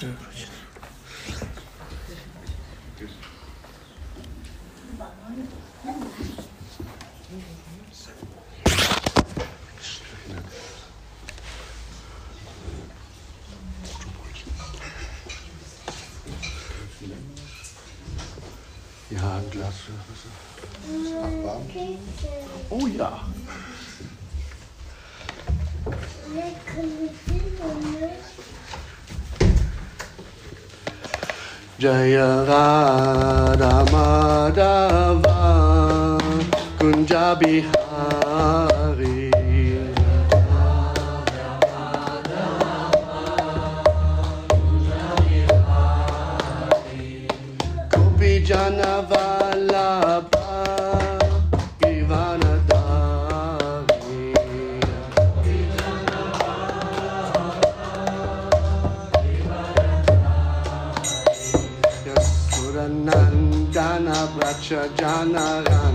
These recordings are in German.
Ja, Jaya Radha Madhava Kunjabi Hari. jana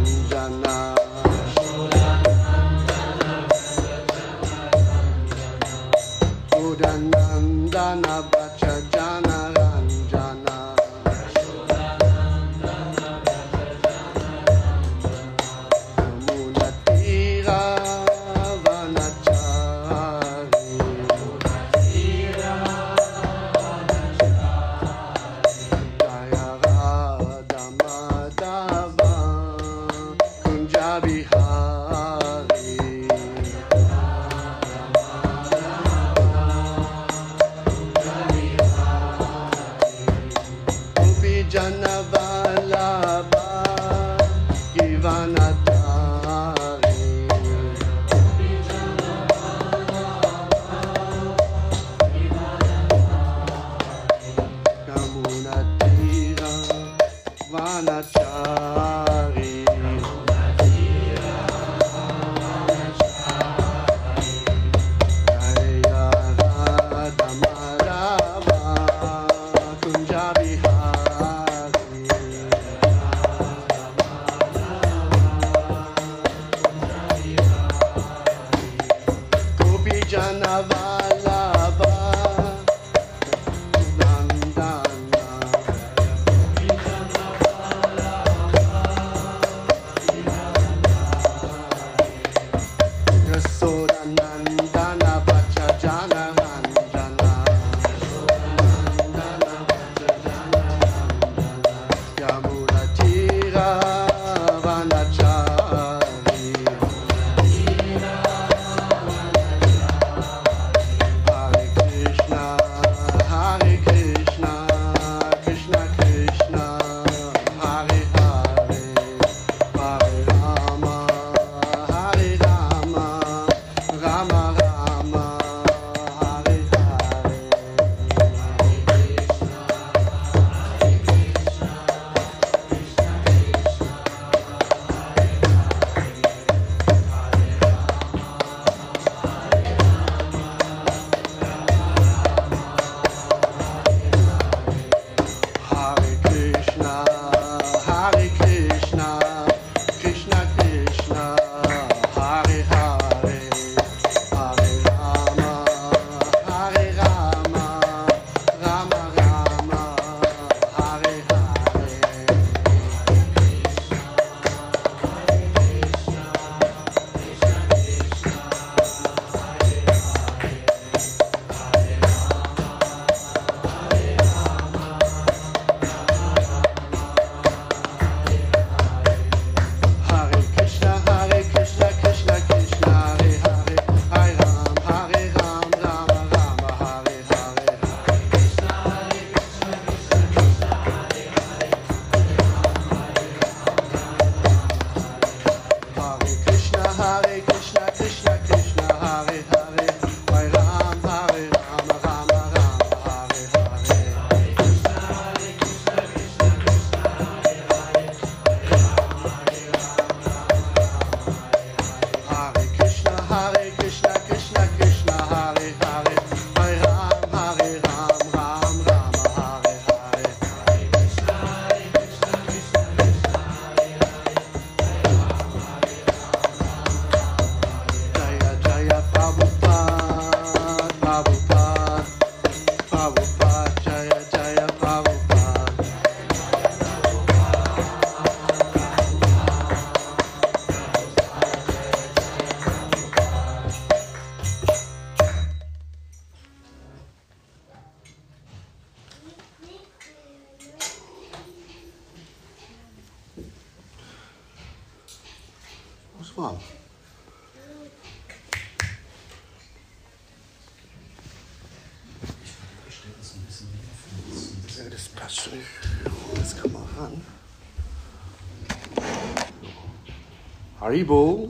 Haribo.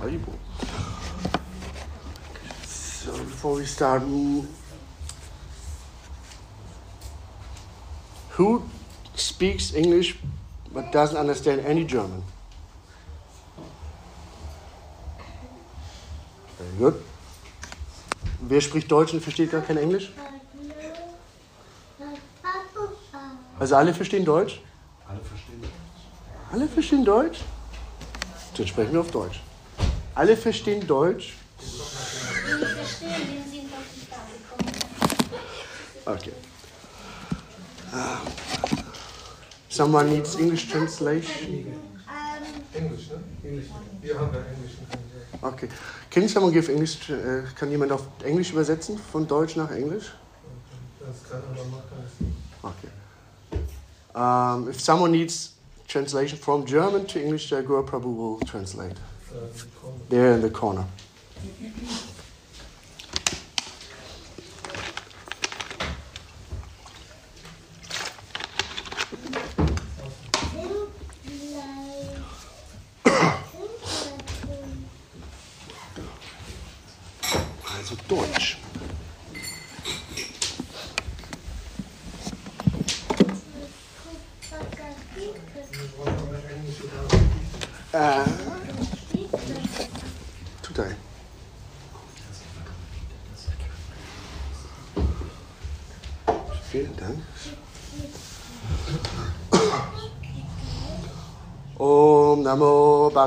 Haribo. So, before we start, who speaks English but doesn't understand any German? Very good. Wer spricht Deutsch und versteht gar kein Englisch? Also alle verstehen Deutsch? Alle verstehen das. Alle verstehen Deutsch? Dann sprechen wir auf Deutsch. Alle verstehen Deutsch? Okay. Ah. Someone needs English translation? Englisch, ne? Englisch. Wir haben ja Englisch. Okay. Can someone give English? Äh, kann jemand auf Englisch übersetzen? Von Deutsch nach Englisch? Das kann aber machen. Okay. Um, if someone needs translation from German to English, uh, Guru Prabhu will translate. There in the corner. Also Deutsch.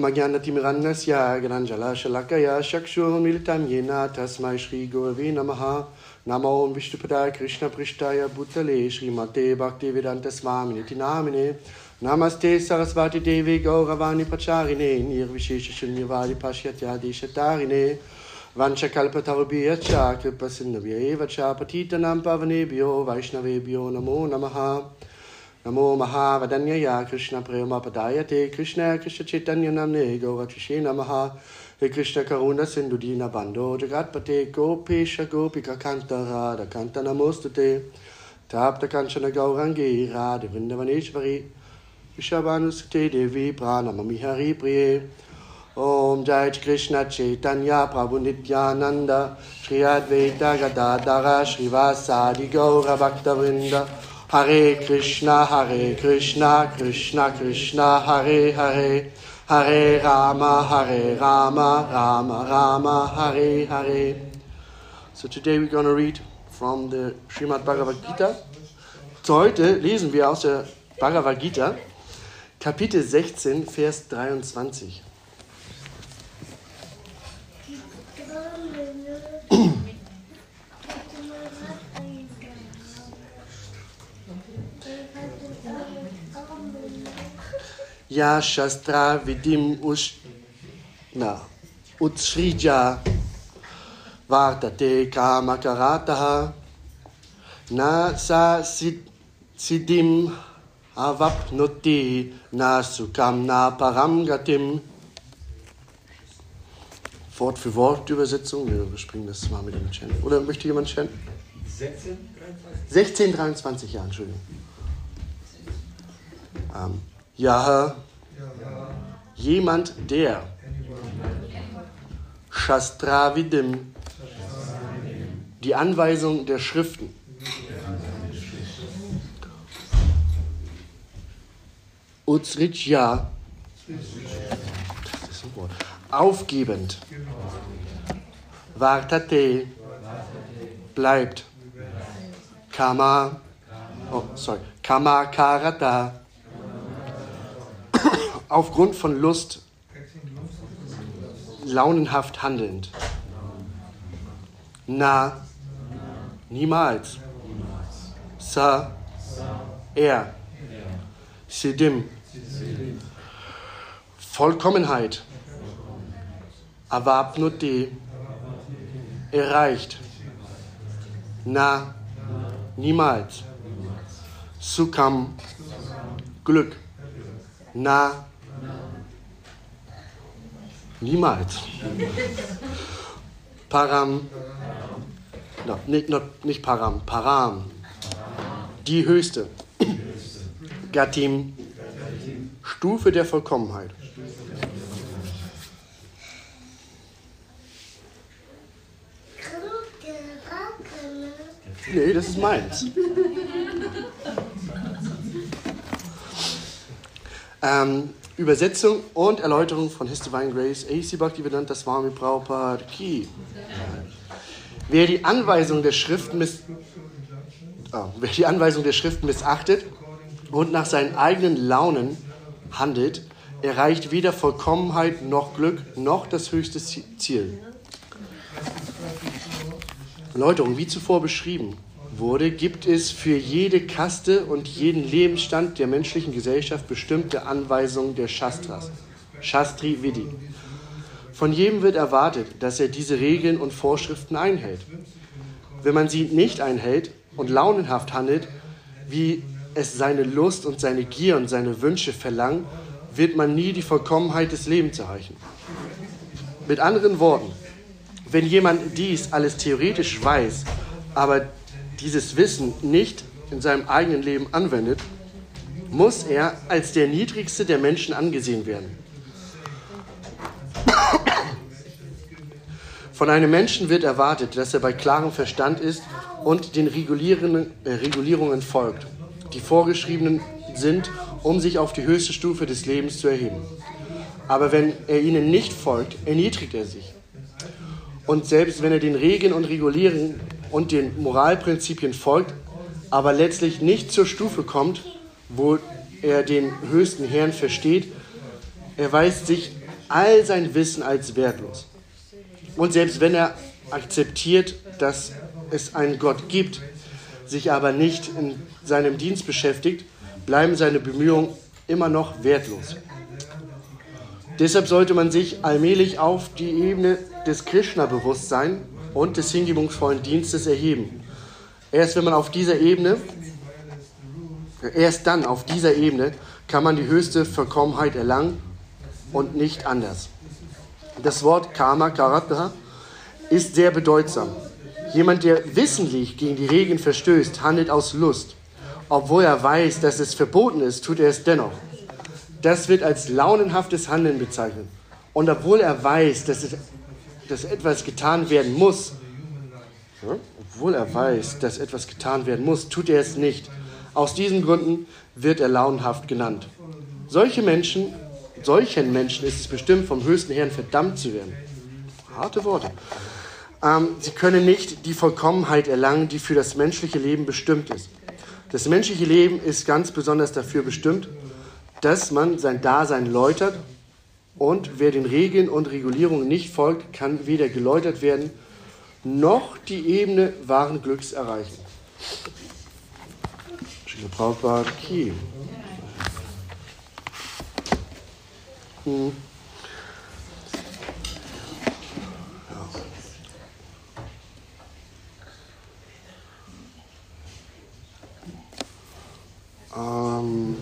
ओम अज्ञानतिमिरान्नस्य ज्ञानञ्जलाशलाकया चक्षुर्मिलितं येन तस्मै श्रीगुरवे नमः नमो विष्णुपदाय कृष्णपृष्ठाय भूतले श्रीमते भक्तिवेदान्तस्वामिनिति नामिने नमस्ते सरस्वतीदेवे गौरवाणि प्रचारिणे निर्विशेषशून्यवादि पाश्चात्यादिशतारिणे वंशकल्पतरुभ्यश्च कृपसिन्धुभ्य एव च पतितनां पवनेभ्यो वैष्णवेभ्यो नमो नमः नमो महावदन्यया कृष्णप्रेमपदाय ते कृष्ण कृष्ण चैतन्य कृष्णचैतन्यनम्ने गौरचिषे नमः हे कृष्णकरुणसिन्धुदीनबन्धो जगत्पते गोपेश गोपिककान्तः रकान्त नमोऽस्तु ते ताप्तकाञ्चनगौरङ्गी राधवृन्दवनेश्वरि विषभानुसुते देवी प्राणममि हरिप्रिये ॐ जय कृष्णचैतन्य प्रभुनित्यानन्द श्री अद्वैत गदाधर श्रीवासादि गौरभक्तवृन्द Hare Krishna Hare Krishna Krishna Krishna Hare Hare Hare Rama Hare Rama Rama Rama Hare Hare So today we're going to read from the Srimad Bhagavad Gita. Heute lesen wir aus der Bhagavad Gita Kapitel 16 Vers 23. Ya Shastra Vidim Ushna Utshrija Vartate Kamakarataha Na Sa Sid- Siddhim Avapnoti Na Sukam Na Paramgatim Wort für Wort Übersetzung. Wir überspringen das mal mit dem Chant. Oder möchte jemand chanten? 16, 1623, ja, Entschuldigung. Ähm, ja, jemand, der Shastravidim, die Anweisung der Schriften, Utsritja, das ist ein Wort, aufgebend, Vartate, bleibt, Kama, oh, sorry, Kama Karata, aufgrund von Lust, launenhaft handelnd. Na, niemals. Sa, er. Sidim, Vollkommenheit. Avapnuti. Erreicht. Na. Niemals. Sukham. Glück. Na. Niemals. Param. No, nicht, no, nicht Param. Param. Die höchste. Gatim. Stufe der Vollkommenheit. Nee, das ist meins. ähm, Übersetzung und Erläuterung von His Divine Grace, A.C. Bhaktivedanta Swami Prabhupada Ki. Wer die Anweisung der Schriften miss oh, wer die Anweisung der Schriften missachtet und nach seinen eigenen Launen handelt, erreicht weder Vollkommenheit noch Glück noch das höchste Ziel. Erläuterung, wie zuvor beschrieben wurde, gibt es für jede Kaste und jeden Lebensstand der menschlichen Gesellschaft bestimmte Anweisungen der Shastras, Shastri Vidi. Von jedem wird erwartet, dass er diese Regeln und Vorschriften einhält. Wenn man sie nicht einhält und launenhaft handelt, wie es seine Lust und seine Gier und seine Wünsche verlangen, wird man nie die Vollkommenheit des Lebens erreichen. Mit anderen Worten, wenn jemand dies alles theoretisch weiß, aber dieses Wissen nicht in seinem eigenen Leben anwendet, muss er als der niedrigste der Menschen angesehen werden. Von einem Menschen wird erwartet, dass er bei klarem Verstand ist und den äh, Regulierungen folgt, die vorgeschriebenen sind, um sich auf die höchste Stufe des Lebens zu erheben. Aber wenn er ihnen nicht folgt, erniedrigt er sich. Und selbst wenn er den Regeln und Regulierungen und den Moralprinzipien folgt, aber letztlich nicht zur Stufe kommt, wo er den höchsten Herrn versteht, erweist sich all sein Wissen als wertlos. Und selbst wenn er akzeptiert, dass es einen Gott gibt, sich aber nicht in seinem Dienst beschäftigt, bleiben seine Bemühungen immer noch wertlos. Deshalb sollte man sich allmählich auf die Ebene des Krishna-Bewusstseins und des hingebungsvollen Dienstes erheben. Erst wenn man auf dieser Ebene, erst dann auf dieser Ebene kann man die höchste Vollkommenheit erlangen und nicht anders. Das Wort Karma, Karata, ist sehr bedeutsam. Jemand, der wissentlich gegen die Regeln verstößt, handelt aus Lust. Obwohl er weiß, dass es verboten ist, tut er es dennoch. Das wird als launenhaftes Handeln bezeichnet. Und obwohl er weiß, dass, es, dass etwas getan werden muss, ja, obwohl er weiß, dass etwas getan werden muss, tut er es nicht. Aus diesen Gründen wird er launenhaft genannt. Solche Menschen, solchen Menschen ist es bestimmt, vom höchsten Herrn verdammt zu werden. Harte Worte. Ähm, sie können nicht die Vollkommenheit erlangen, die für das menschliche Leben bestimmt ist. Das menschliche Leben ist ganz besonders dafür bestimmt, dass man sein Dasein läutert und wer den Regeln und Regulierungen nicht folgt, kann weder geläutert werden, noch die Ebene wahren Glücks erreichen. Prabhupada Ki. Hm. Ähm,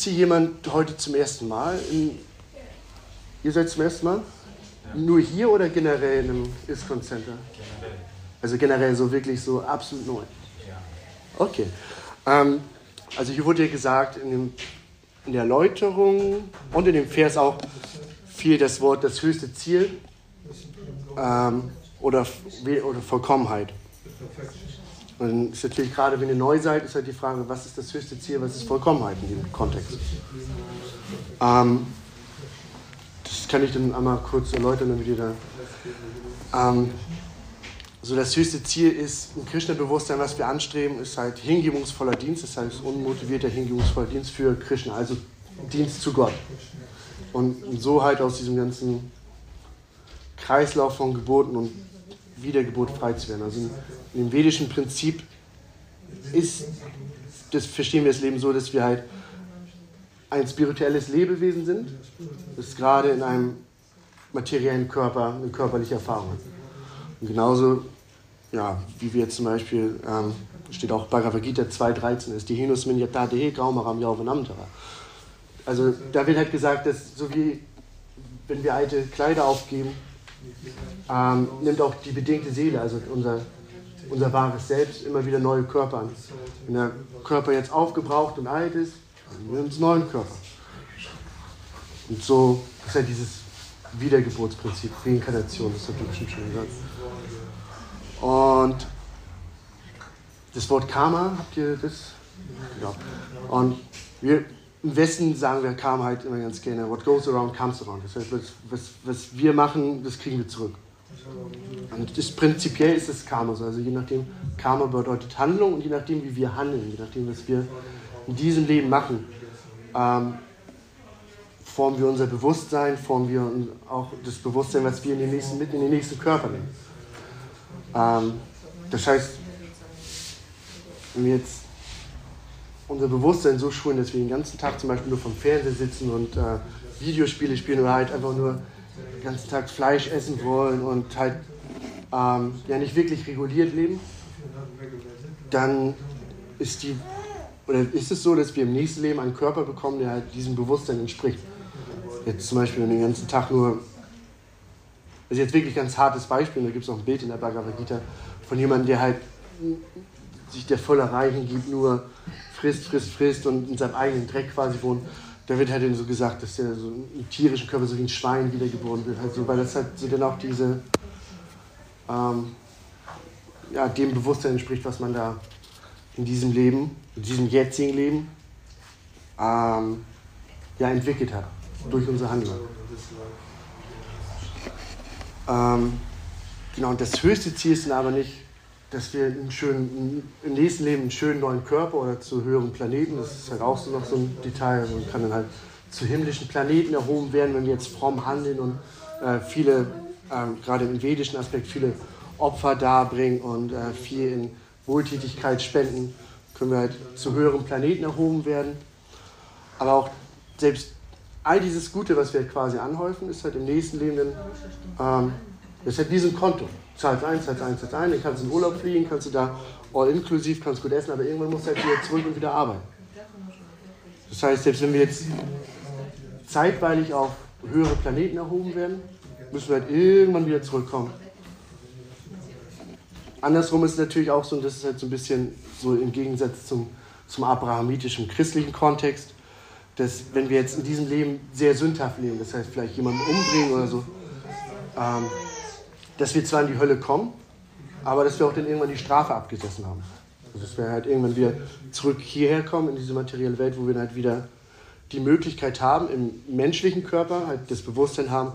ist hier jemand heute zum ersten Mal? In, ihr seid zum ersten Mal? Nur hier oder generell in einem ISCON Center? Also generell so wirklich so absolut neu? Okay. Ähm, also hier wurde ja gesagt, in, dem, in der Erläuterung und in dem Vers auch fiel das Wort das höchste Ziel ähm, oder, oder Vollkommenheit. Und dann ist natürlich gerade, wenn ihr neu seid, ist halt die Frage, was ist das höchste Ziel, was ist Vollkommenheit in dem Kontext? Ähm, das kann ich dann einmal kurz erläutern, damit ihr da. Ähm, so das höchste Ziel ist ein Krishna-Bewusstsein, was wir anstreben, ist halt hingebungsvoller Dienst, das heißt unmotivierter hingebungsvoller Dienst für Krishna, also Dienst zu Gott. Und so halt aus diesem ganzen Kreislauf von Geburten und Wiedergeburt frei zu werden. Also dem vedischen Prinzip ist, das verstehen wir das Leben so, dass wir halt ein spirituelles Lebewesen sind, das gerade in einem materiellen Körper eine körperliche Erfahrung hat. Und genauso, ja, wie wir zum Beispiel, ähm, steht auch Bhagavad Gita 2.13, ist die Hinus Minyatate Graumaram Yauvanamtara. Also da wird halt gesagt, dass so wie wenn wir alte Kleider aufgeben, ähm, nimmt auch die bedingte Seele, also unser, unser wahres Selbst, immer wieder neue Körper an. Wenn der Körper jetzt aufgebraucht und alt ist, nehmen wir uns einen neuen Körper. Und so ist halt dieses Wiedergeburtsprinzip, Reinkarnation, das hat du bestimmt schon gesagt. Und das Wort Karma, habt ihr das? Ja. Und wir im Westen sagen wir Karma halt immer ganz gerne, what goes around comes around. Das heißt, was, was, was wir machen, das kriegen wir zurück. Und das, prinzipiell ist es Karma so. Also je nachdem, Karma bedeutet Handlung und je nachdem, wie wir handeln, je nachdem, was wir in diesem Leben machen, ähm, formen wir unser Bewusstsein, formen wir auch das Bewusstsein, was wir in den nächsten, mit in den nächsten Körper nehmen. Ähm, das heißt, wenn wir jetzt unser Bewusstsein so schulen, dass wir den ganzen Tag zum Beispiel nur vom Fernseher sitzen und äh, Videospiele spielen oder halt einfach nur den ganzen Tag Fleisch essen wollen und halt ähm, ja nicht wirklich reguliert leben, dann ist die oder ist es so, dass wir im nächsten Leben einen Körper bekommen, der halt diesem Bewusstsein entspricht. Jetzt zum Beispiel den ganzen Tag nur, das ist jetzt wirklich ein ganz hartes Beispiel, da gibt es auch ein Bild in der Bhagavad Gita von jemandem, der halt sich der Vollerei hingibt, nur frisst, frisst, frisst und in seinem eigenen Dreck quasi wohnt. Da wird halt so gesagt, dass der so im tierischen Körper so wie ein Schwein wiedergeboren wird, halt so, weil das halt so dann auch diese, ähm, ja, dem Bewusstsein entspricht, was man da in diesem Leben, in diesem jetzigen Leben, ähm, ja, entwickelt hat durch unser Handeln. Ähm, genau, und das höchste Ziel ist dann aber nicht, dass wir einen schönen, im nächsten Leben einen schönen neuen Körper oder zu höheren Planeten, das ist halt auch so noch so ein Detail, man kann dann halt zu himmlischen Planeten erhoben werden, wenn wir jetzt fromm handeln und äh, viele, äh, gerade im vedischen Aspekt, viele Opfer darbringen und äh, viel in Wohltätigkeit spenden, können wir halt zu höheren Planeten erhoben werden. Aber auch selbst all dieses Gute, was wir quasi anhäufen, ist halt im nächsten Leben dann, ähm, ist halt wie Konto zahlst eins, zahlst eins, zahlst ein, dann kannst du in Urlaub fliegen, kannst du da all inklusiv, kannst gut essen, aber irgendwann musst du halt wieder zurück und wieder arbeiten. Das heißt, selbst wenn wir jetzt zeitweilig auf höhere Planeten erhoben werden, müssen wir halt irgendwann wieder zurückkommen. Andersrum ist es natürlich auch so, und das ist halt so ein bisschen so im Gegensatz zum, zum abrahamitischen christlichen Kontext, dass wenn wir jetzt in diesem Leben sehr sündhaft leben, das heißt vielleicht jemanden umbringen oder so, ähm, dass wir zwar in die Hölle kommen, aber dass wir auch dann irgendwann die Strafe abgesessen haben. Also dass wir halt irgendwann wieder zurück hierher kommen in diese materielle Welt, wo wir dann halt wieder die Möglichkeit haben, im menschlichen Körper halt das Bewusstsein haben,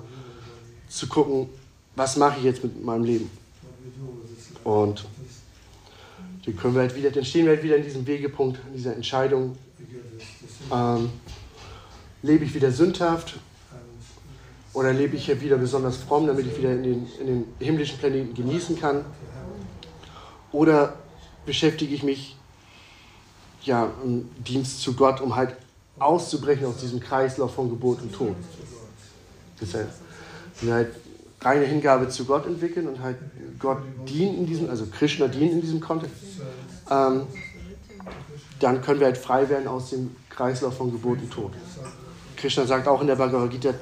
zu gucken, was mache ich jetzt mit meinem Leben. Und dann, können wir halt wieder, dann stehen wir halt wieder in diesem Wegepunkt, in dieser Entscheidung. Ähm, lebe ich wieder sündhaft oder lebe ich hier wieder besonders fromm, damit ich wieder in den, in den himmlischen Planeten genießen kann? Oder beschäftige ich mich ja, im Dienst zu Gott, um halt auszubrechen aus diesem Kreislauf von Geburt und Tod? Das heißt, halt reine Hingabe zu Gott entwickeln und halt Gott dienen in diesem, also Krishna dienen in diesem Kontext, ähm, dann können wir halt frei werden aus dem Kreislauf von Geburt und Tod. Krishna sagt auch in der Bhagavad Gita,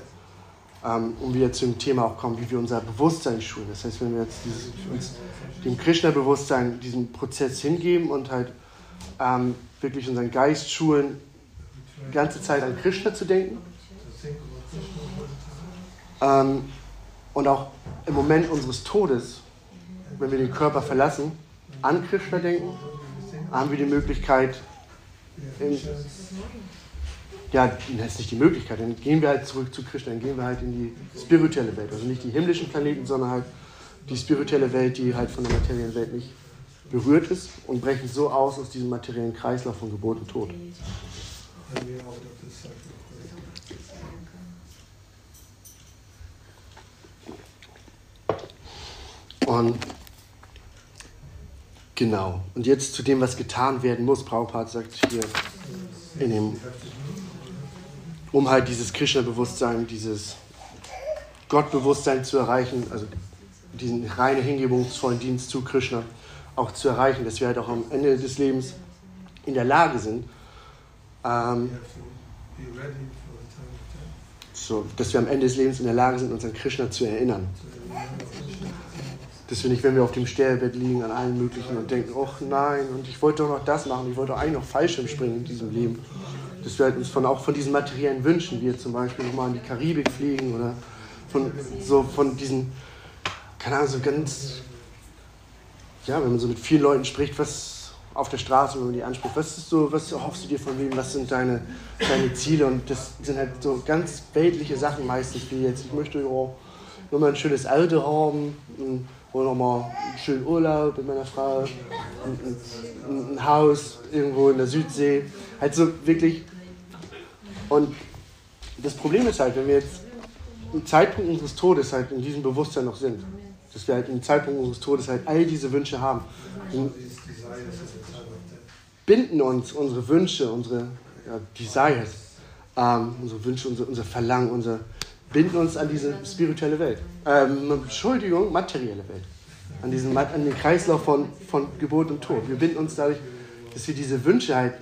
ähm, um wieder zum Thema auch kommen, wie wir unser Bewusstsein schulen. Das heißt, wenn wir jetzt dieses, uns dem Krishna-Bewusstsein diesen Prozess hingeben und halt ähm, wirklich unseren Geist schulen, die ganze Zeit an Krishna zu denken ähm, und auch im Moment unseres Todes, wenn wir den Körper verlassen, an Krishna denken, haben wir die Möglichkeit, in, ja, das ist nicht die Möglichkeit. Dann gehen wir halt zurück zu Krishna, dann gehen wir halt in die spirituelle Welt. Also nicht die himmlischen Planeten, sondern halt die spirituelle Welt, die halt von der materiellen Welt nicht berührt ist und brechen so aus aus diesem materiellen Kreislauf von Geburt und Tod. Und genau. Und jetzt zu dem, was getan werden muss. Prabhupada sagt hier in dem um halt dieses Krishna-Bewusstsein, dieses Gottbewusstsein zu erreichen, also diesen reine hingebungsvollen Dienst zu Krishna auch zu erreichen, dass wir halt auch am Ende des Lebens in der Lage sind, ähm, so, dass wir am Ende des Lebens in der Lage sind, uns an Krishna zu erinnern. Dass wir nicht, wenn wir auf dem Sterbebett liegen, an allen möglichen und denken, ach nein, und ich wollte doch noch das machen, ich wollte doch eigentlich noch Fallschirm springen in diesem Leben. Dass wir halt uns von, auch von diesen materiellen Wünschen, wie zum Beispiel nochmal in die Karibik fliegen oder von, so von diesen, keine Ahnung, so ganz, ja, wenn man so mit vielen Leuten spricht, was auf der Straße, wenn man die anspricht, was ist so, was erhoffst du dir von wem, was sind deine, deine Ziele? Und das sind halt so ganz weltliche Sachen meistens, wie jetzt, ich möchte oh, nur mal ein schönes Auto haben, oder nochmal einen schönen Urlaub mit meiner Frau, ein, ein, ein Haus irgendwo in der Südsee, halt so wirklich und das Problem ist halt, wenn wir jetzt im Zeitpunkt unseres Todes halt in diesem Bewusstsein noch sind, dass wir halt im Zeitpunkt unseres Todes halt all diese Wünsche haben, binden uns unsere Wünsche, unsere ja, Desires, ähm, unsere Wünsche, unser, unser Verlangen, unser, binden uns an diese spirituelle Welt. Ähm, Entschuldigung, materielle Welt. An, diesen, an den Kreislauf von, von Geburt und Tod. Wir binden uns dadurch, dass wir diese Wünsche halt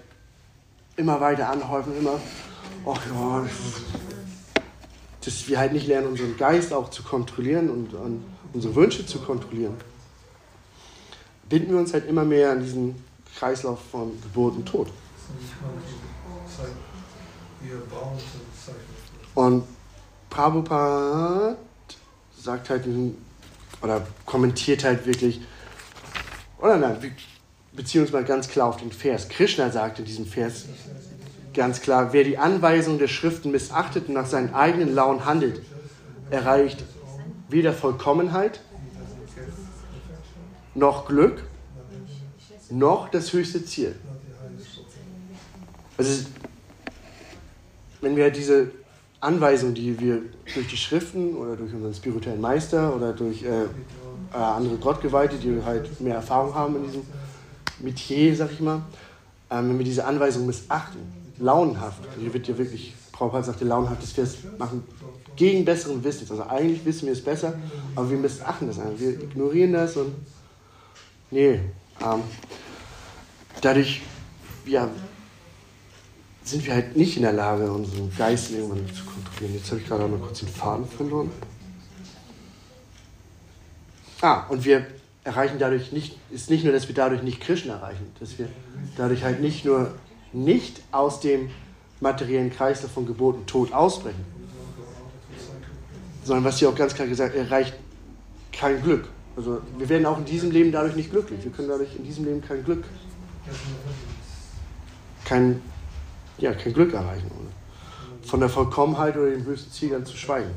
immer weiter anhäufen, immer, ach ja, dass wir halt nicht lernen, unseren Geist auch zu kontrollieren und, und unsere Wünsche zu kontrollieren. Binden wir uns halt immer mehr an diesen Kreislauf von Geburt und Tod. Und Prabhupada sagt halt, oder kommentiert halt wirklich, oder nein, beziehen uns mal ganz klar auf den Vers. Krishna sagt in diesem Vers ganz klar, wer die Anweisung der Schriften missachtet und nach seinen eigenen Launen handelt, erreicht weder Vollkommenheit noch Glück noch das höchste Ziel. Also, wenn wir diese Anweisung, die wir durch die Schriften oder durch unseren spirituellen Meister oder durch äh, äh, andere Gottgeweihte, die halt mehr Erfahrung haben in diesem Metier, sag ich mal, ähm, wenn wir diese Anweisung missachten, launenhaft, also hier wird ja wirklich, Prabhupada sagte, launenhaftes Vers machen, gegen besseren Wissens. Also eigentlich wissen wir es besser, aber wir missachten das einfach. Wir ignorieren das und nee, ähm, dadurch ja, sind wir halt nicht in der Lage, unseren Geist irgendwann zu kontrollieren. Jetzt habe ich gerade mal kurz den Faden verloren. Ah, und wir erreichen dadurch nicht, ist nicht nur, dass wir dadurch nicht Krishna erreichen, dass wir dadurch halt nicht nur nicht aus dem materiellen Kreislauf von und Tod ausbrechen, sondern was hier auch ganz klar gesagt, erreicht kein Glück. Also wir werden auch in diesem Leben dadurch nicht glücklich. Wir können dadurch in diesem Leben kein Glück, kein, ja, kein Glück erreichen. Oder? Von der Vollkommenheit oder dem höchsten Ziel dann zu schweigen.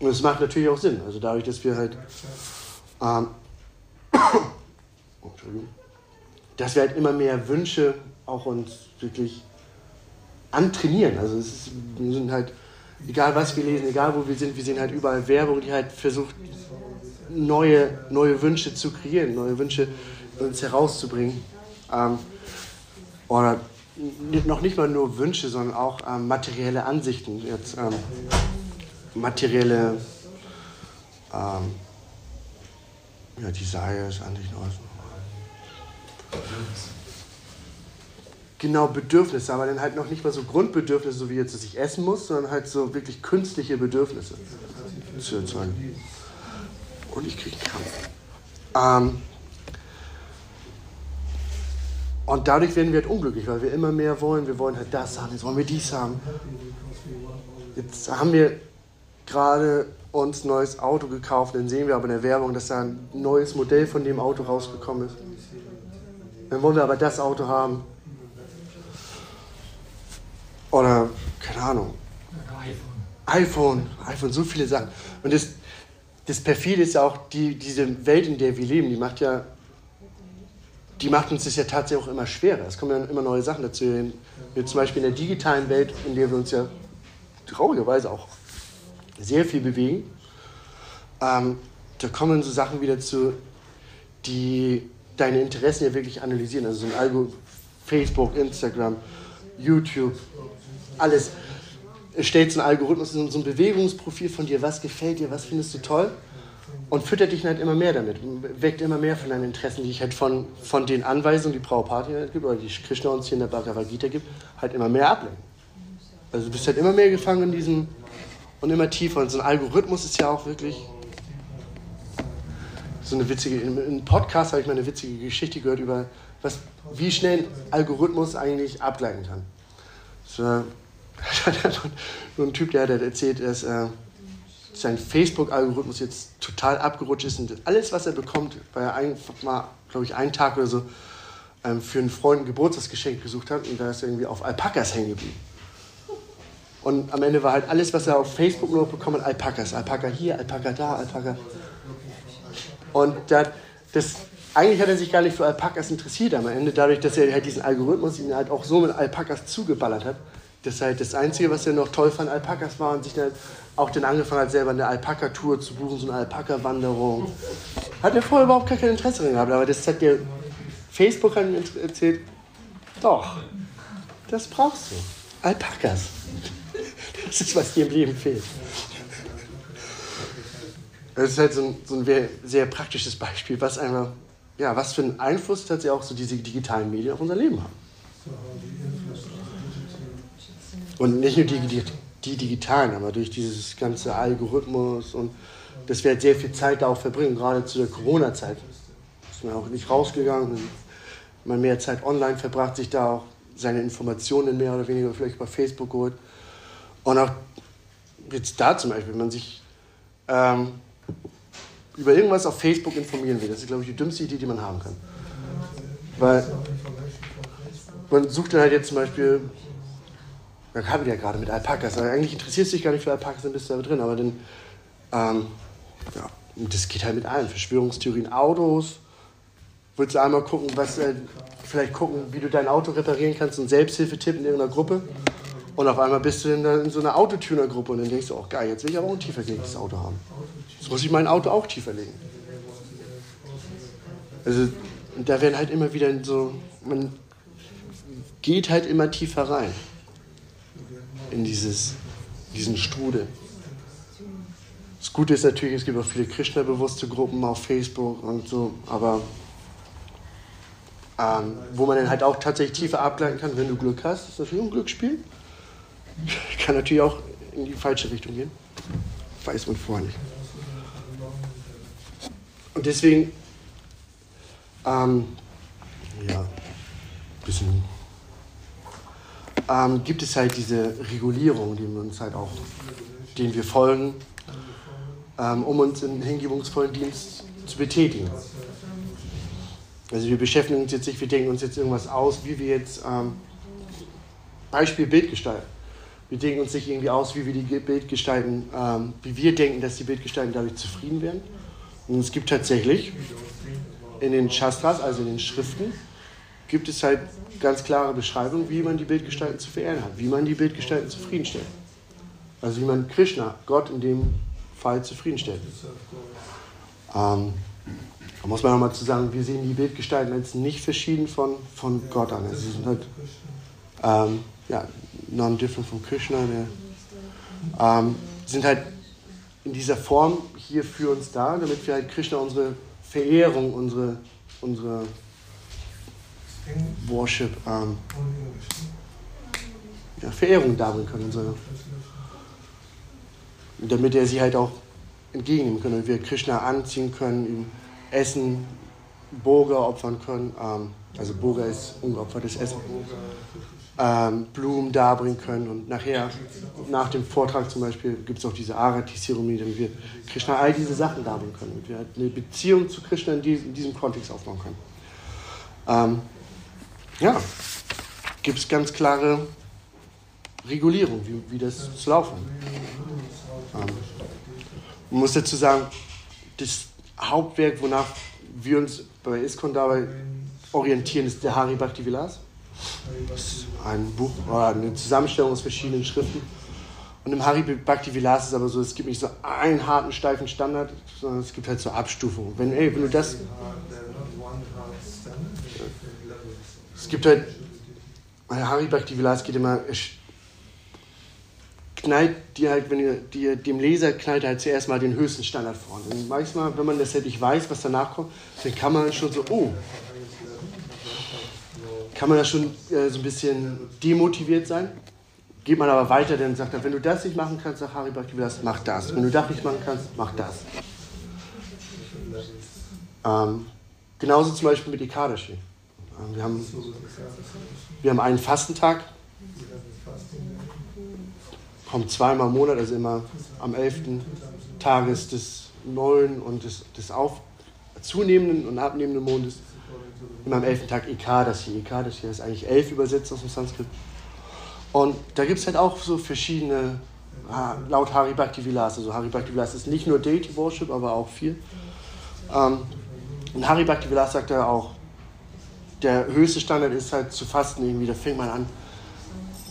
Und es macht natürlich auch Sinn. Also dadurch, dass wir halt ähm, dass wir halt immer mehr Wünsche auch uns wirklich antrainieren. Also es ist, wir sind halt, egal was wir lesen, egal wo wir sind, wir sehen halt überall Werbung, die halt versucht, neue, neue Wünsche zu kreieren, neue Wünsche uns herauszubringen. Ähm, oder noch nicht mal nur Wünsche, sondern auch ähm, materielle Ansichten. Jetzt ähm, materielle ähm, ja, Desires, Ansichten, Genau, Bedürfnisse, aber dann halt noch nicht mal so Grundbedürfnisse, so wie jetzt, dass ich essen muss, sondern halt so wirklich künstliche Bedürfnisse zu erzeugen. Und ich kriege Krampf. Ähm, und dadurch werden wir halt unglücklich, weil wir immer mehr wollen. Wir wollen halt das haben, jetzt wollen wir dies haben. Jetzt haben wir gerade uns ein neues Auto gekauft, dann sehen wir aber in der Werbung, dass da ein neues Modell von dem Auto rausgekommen ist. Dann wollen wir aber das Auto haben. Oder, keine Ahnung. iPhone. iPhone, so viele Sachen. Und das, das Perfide ist ja auch, die, diese Welt, in der wir leben, die macht ja, die macht uns das ja tatsächlich auch immer schwerer. Es kommen ja immer neue Sachen dazu. Wie zum Beispiel in der digitalen Welt, in der wir uns ja traurigerweise auch sehr viel bewegen, ähm, da kommen so Sachen wieder zu, die deine Interessen ja wirklich analysieren. Also so ein Algo, Facebook, Instagram, YouTube, alles. Stellt so einen Algorithmus, so ein Bewegungsprofil von dir, was gefällt dir, was findest du toll und füttert dich halt immer mehr damit, weckt immer mehr von deinen Interessen, die ich halt von, von den Anweisungen, die Prabhupada halt gibt oder die Krishna uns hier in der Bhagavad Gita gibt, halt immer mehr ablenken. Also du bist halt immer mehr gefangen in diesem und immer tiefer. Und so ein Algorithmus ist ja auch wirklich so eine witzige, einem Podcast habe ich mal eine witzige Geschichte gehört über, was, wie schnell ein Algorithmus eigentlich abgleiten kann. So, so ein Typ, der hat erzählt, dass äh, sein Facebook-Algorithmus jetzt total abgerutscht ist und alles, was er bekommt, weil er einfach mal, glaube ich, einen Tag oder so ähm, für einen Freund ein Geburtstagsgeschenk gesucht hat und da ist er irgendwie auf Alpakas hängen geblieben. Und am Ende war halt alles, was er auf Facebook nur bekommen hat, Alpakas. Alpaka hier, Alpaka da, Alpaka. Und das, das, eigentlich hat er sich gar nicht für Alpakas interessiert am Ende, dadurch, dass er halt diesen Algorithmus ihn halt auch so mit Alpakas zugeballert hat. Das halt das Einzige, was er noch toll fand, Alpakas war und sich dann auch dann angefangen hat, selber eine Alpaka-Tour zu buchen, so eine Alpaka-Wanderung. Hat er vorher überhaupt gar kein Interesse dran gehabt, aber das hat der Facebook hat ihm erzählt, doch, das brauchst du. Alpakas. Das ist, was dir im Leben fehlt. Das ist halt so ein, so ein sehr praktisches Beispiel, was einfach, ja, was für einen Einfluss tatsächlich auch so diese digitalen Medien auf unser Leben haben. Und nicht nur die, die, die digitalen, aber durch dieses ganze Algorithmus und dass wir halt sehr viel Zeit da auch verbringen, gerade zu der Corona-Zeit. Ist man auch nicht rausgegangen, man mehr Zeit online verbracht, sich da auch seine Informationen mehr oder weniger vielleicht über Facebook geholt. Und auch jetzt da zum Beispiel, wenn man sich ähm, über irgendwas auf Facebook informieren will, das ist, glaube ich, die dümmste Idee, die man haben kann. Weil man sucht dann halt jetzt zum Beispiel, da kam ja gerade mit Alpakas, aber eigentlich interessiert es dich gar nicht für Alpakas, dann bist du da drin, aber dann, ähm, ja, das geht halt mit allen. Verschwörungstheorien, Autos, willst du einmal gucken, was, äh, vielleicht gucken, wie du dein Auto reparieren kannst und Selbsthilfetipp in irgendeiner Gruppe. Und auf einmal bist du in, in so einer Autotuner-Gruppe und dann denkst du, oh geil, jetzt will ich aber auch ein tiefer gelegtes Auto haben. Jetzt muss ich mein Auto auch tiefer legen. Also da werden halt immer wieder so, man geht halt immer tiefer rein in dieses, diesen Strudel. Das Gute ist natürlich, es gibt auch viele Krishna-bewusste Gruppen auf Facebook und so, aber ähm, wo man dann halt auch tatsächlich tiefer abgleiten kann, wenn du Glück hast, ist natürlich ein Glücksspiel. Kann natürlich auch in die falsche Richtung gehen. Weiß man vorher nicht. Und deswegen, ähm, ja, bisschen, ähm, gibt es halt diese Regulierung, die wir uns halt auch, denen wir folgen, ähm, um uns im hingebungsvollen Dienst zu betätigen. Also wir beschäftigen uns jetzt nicht, wir denken uns jetzt irgendwas aus, wie wir jetzt ähm, Beispiel Bild gestalten. Wir denken uns nicht irgendwie aus, wie wir die Bildgestalten, ähm, wie wir denken, dass die Bildgestalten dadurch zufrieden werden. Und es gibt tatsächlich in den Shastras, also in den Schriften, gibt es halt ganz klare Beschreibungen, wie man die Bildgestalten zu verehren hat, wie man die Bildgestalten zufriedenstellt. Also wie man Krishna, Gott in dem Fall zufriedenstellt. Ähm, da muss man nochmal zu sagen, wir sehen die Bildgestalten als nicht verschieden von, von Gott an. Also sie sind halt ähm, ja, non-different von Krishna. Der, ähm, sind halt in dieser Form hier für uns da, damit wir halt Krishna unsere Verehrung, unsere, unsere Worship, ähm, ja, Verehrung darbringen können. Unsere, damit er sie halt auch entgegennehmen kann und wir Krishna anziehen können, ihm Essen, Boga opfern können. Ähm, also Boga ist ungeopfertes Essen ähm, Blumen darbringen können. Und nachher, nach dem Vortrag zum Beispiel, gibt es auch diese Arati-Zeremonie, damit wir Krishna all diese Sachen darbringen können. Damit wir halt eine Beziehung zu Krishna in diesem, in diesem Kontext aufbauen können. Ähm, ja, gibt es ganz klare Regulierung, wie, wie das zu laufen. Ähm, man muss dazu sagen, das Hauptwerk, wonach wir uns bei ISKCON dabei orientieren, ist der Hari Bhakti Vilas ein Buch oder eine Zusammenstellung aus verschiedenen Schriften. Und im Hari Bhakti Vilas ist es aber so, es gibt nicht so einen harten, steifen Standard, sondern es gibt halt so Abstufungen. Wenn, ey, wenn du das. Es gibt halt. Hari Bhakti Vilas geht immer knallt dir halt, wenn ihr dem Leser knallt halt zuerst mal den höchsten Standard vor. Und manchmal, wenn man das halt nicht weiß, was danach kommt, dann kann man schon so, oh, kann man da schon äh, so ein bisschen demotiviert sein. Geht man aber weiter, dann sagt er, wenn du das nicht machen kannst, sagt Bhakti Vilas, mach das. Wenn du das nicht machen kannst, mach das. Ähm, genauso zum Beispiel mit Ikadashi. Ähm, wir, haben, wir haben einen Fastentag, kommt zweimal im Monat, also immer am 11. Tages des neuen und des, des auf, zunehmenden und abnehmenden Mondes. Immer am 11. Tag Ikadashi. Ikadashi ist eigentlich elf übersetzt aus dem Sanskrit. Und da gibt es halt auch so verschiedene, laut Hari Bhakti Vilas, also Hari Bhakti Vilas ist nicht nur Deity Worship, aber auch viel. Ähm, und Hari Bhakti Vilas sagt ja auch, der höchste Standard ist halt zu fasten irgendwie, da fängt man an,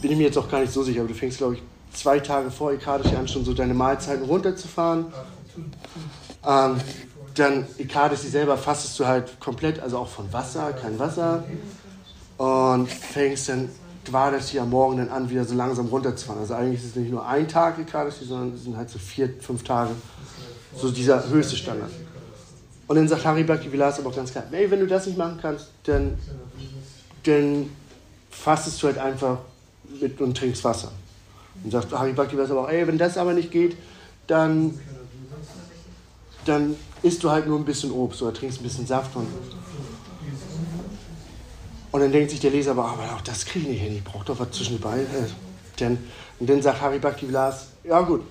bin ich mir jetzt auch gar nicht so sicher, aber du fängst glaube ich zwei Tage vor Ikadashi an, schon so deine Mahlzeiten runterzufahren. Ähm, dann Ikadashi selber fastest du halt komplett, also auch von Wasser, kein Wasser. Und fängst dann Dvadashi am Morgen dann an, wieder so langsam runterzufahren. Also eigentlich ist es nicht nur ein Tag Ikadashi, sondern es sind halt so vier, fünf Tage. So dieser höchste Standard. Und dann sagt Hari Bhakti Vilas aber auch ganz klar, ey, wenn du das nicht machen kannst, dann, dann fastest du halt einfach mit und trinkst Wasser. Und sagt Hari Bhakti Vilas aber auch, ey, wenn das aber nicht geht, dann, dann isst du halt nur ein bisschen Obst oder trinkst ein bisschen Saft. Und, und dann denkt sich der Leser aber, aber auch das kriege ich nicht hin, ich brauche doch was zwischendurch. Äh, denn, und dann sagt Hari Bhakti Vilas, ja gut,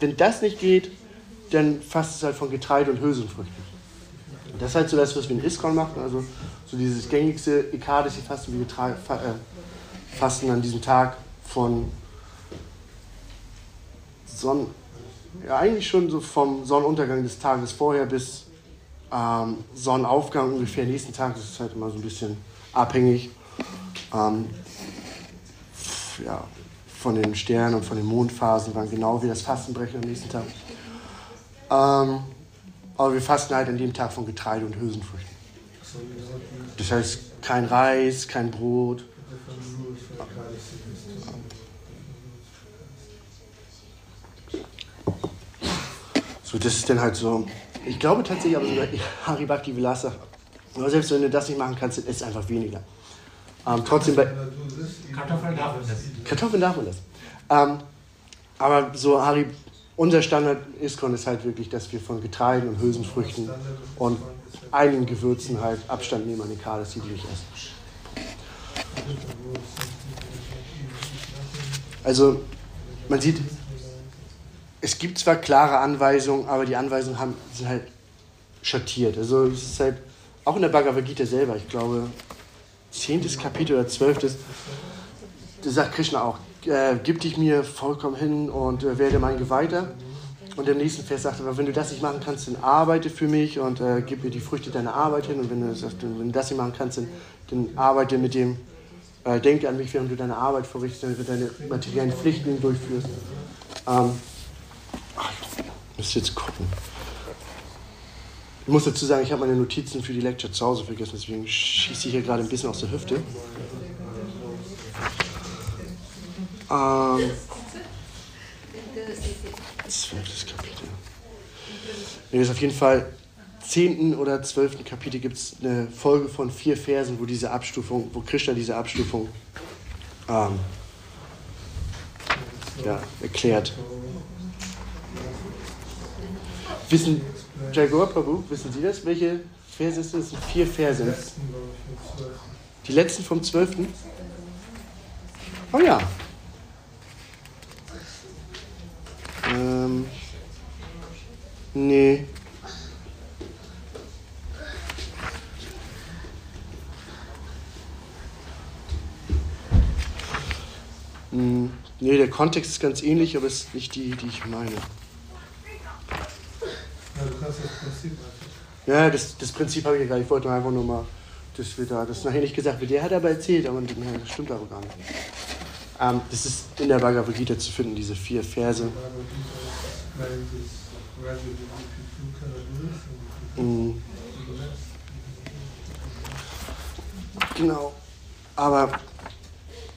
wenn das nicht geht, dann fasst es halt von Getreide und Hülsenfrüchten. Das ist halt so das, was wir in Iskon machen, also so dieses gängigste Ekadische Fasten, Getreide, äh, Fasten an diesem Tag von Sonnen, ja eigentlich schon so vom Sonnenuntergang des Tages vorher bis ähm, Sonnenaufgang ungefähr nächsten Tag, das ist halt immer so ein bisschen abhängig ähm, ja, von den Sternen und von den Mondphasen, wann genau wir das Fasten brechen am nächsten Tag. Ähm, aber wir fasten halt an dem Tag von Getreide und Hülsenfrüchten. Das heißt, kein Reis, kein Brot. So, das ist dann halt so. Ich glaube tatsächlich, aber sogar Hari Bhakti Vilas sagt, selbst wenn du das nicht machen kannst, dann isst einfach weniger. Ähm, trotzdem bei. Kartoffeln darf man das. Kartoffeln darf man das. Ähm, aber so Hari unser Standard Iskon ist halt wirklich, dass wir von Getreiden und Hülsenfrüchten und einigen Gewürzen halt Abstand nehmen an den Kades, die wir nicht essen. Also, man sieht, es gibt zwar klare Anweisungen, aber die Anweisungen haben, sind halt schattiert. Also, es ist halt auch in der Bhagavad Gita selber, ich glaube, zehntes Kapitel oder zwölftes, da sagt Krishna auch, äh, gib dich mir vollkommen hin und äh, werde mein Geweihter. Und im nächsten Vers sagt er, wenn du das nicht machen kannst, dann arbeite für mich und äh, gib mir die Früchte deiner Arbeit hin. Und wenn du, sagst, wenn du das nicht machen kannst, dann, dann arbeite mit dem, äh, denke an mich, während du deine Arbeit verrichtest, damit du deine materiellen Pflichten durchführst. Ähm, ich muss jetzt gucken. Ich muss dazu sagen, ich habe meine Notizen für die Lecture zu Hause vergessen, deswegen schieße ich hier gerade ein bisschen aus der Hüfte. Ähm, zwölftes Kapitel. Nee, ist auf jeden Fall zehnten oder zwölften Kapitel gibt es eine Folge von vier Versen, wo diese Abstufung, wo Krishna diese Abstufung ähm, ja, erklärt. Wissen, Jagur Prabhu, wissen Sie das? Welche Verse sind das? sind vier Verse. Die letzten vom zwölften? Oh ja, Ähm. Nee. Hm, nee, der Kontext ist ganz ähnlich, aber es ist nicht die, die ich meine. Ja, das, das Prinzip habe ich ja gar nicht. Ich wollte einfach nur mal, dass wir da, das nachher nicht gesagt wird. Der hat aber erzählt, aber das stimmt aber gar nicht. Ähm, das ist in der Bhagavad Gita zu finden, diese vier Verse. Mhm. Genau. Aber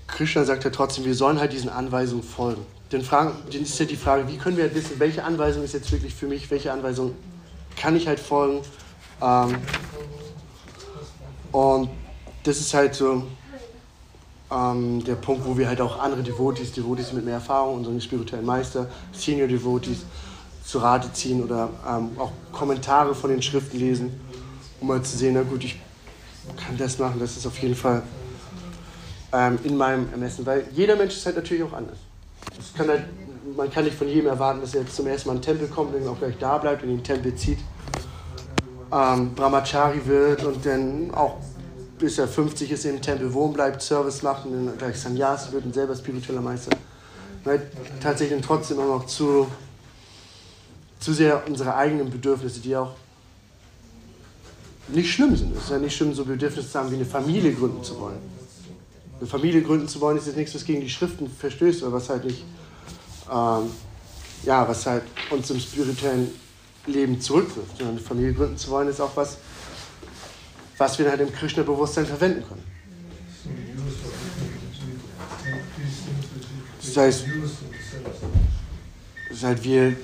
Krishna sagt ja trotzdem, wir sollen halt diesen Anweisungen folgen. dann, fragen, dann ist ja die Frage, wie können wir wissen, welche Anweisung ist jetzt wirklich für mich, welche Anweisung kann ich halt folgen. Ähm, und das ist halt so ähm, der Punkt, wo wir halt auch andere Devotees, Devotees mit mehr Erfahrung, unseren spirituellen Meister, Senior Devotees zu Rate ziehen oder ähm, auch Kommentare von den Schriften lesen, um mal zu sehen, na gut, ich kann das machen, das ist auf jeden Fall ähm, in meinem Ermessen, weil jeder Mensch ist halt natürlich auch anders. Kann halt, man kann nicht von jedem erwarten, dass er jetzt zum ersten Mal in den Tempel kommt und auch gleich da bleibt und in den Tempel zieht, ähm, Brahmachari wird und dann auch bis er 50 ist im Tempel wohnen bleibt, Service macht und dann gleich Sannyasi wird und selber spiritueller Meister. Weil tatsächlich trotzdem auch noch zu, zu sehr unsere eigenen Bedürfnisse, die auch nicht schlimm sind. Es ist ja nicht schlimm, so Bedürfnisse zu haben, wie eine Familie gründen zu wollen. Eine Familie gründen zu wollen, ist jetzt nichts, was gegen die Schriften verstößt oder was halt nicht, ähm, ja, was halt uns im spirituellen Leben zurückwirft. Sondern eine Familie gründen zu wollen, ist auch was, was wir halt im Krishna-Bewusstsein verwenden können. Das heißt, das heißt, wir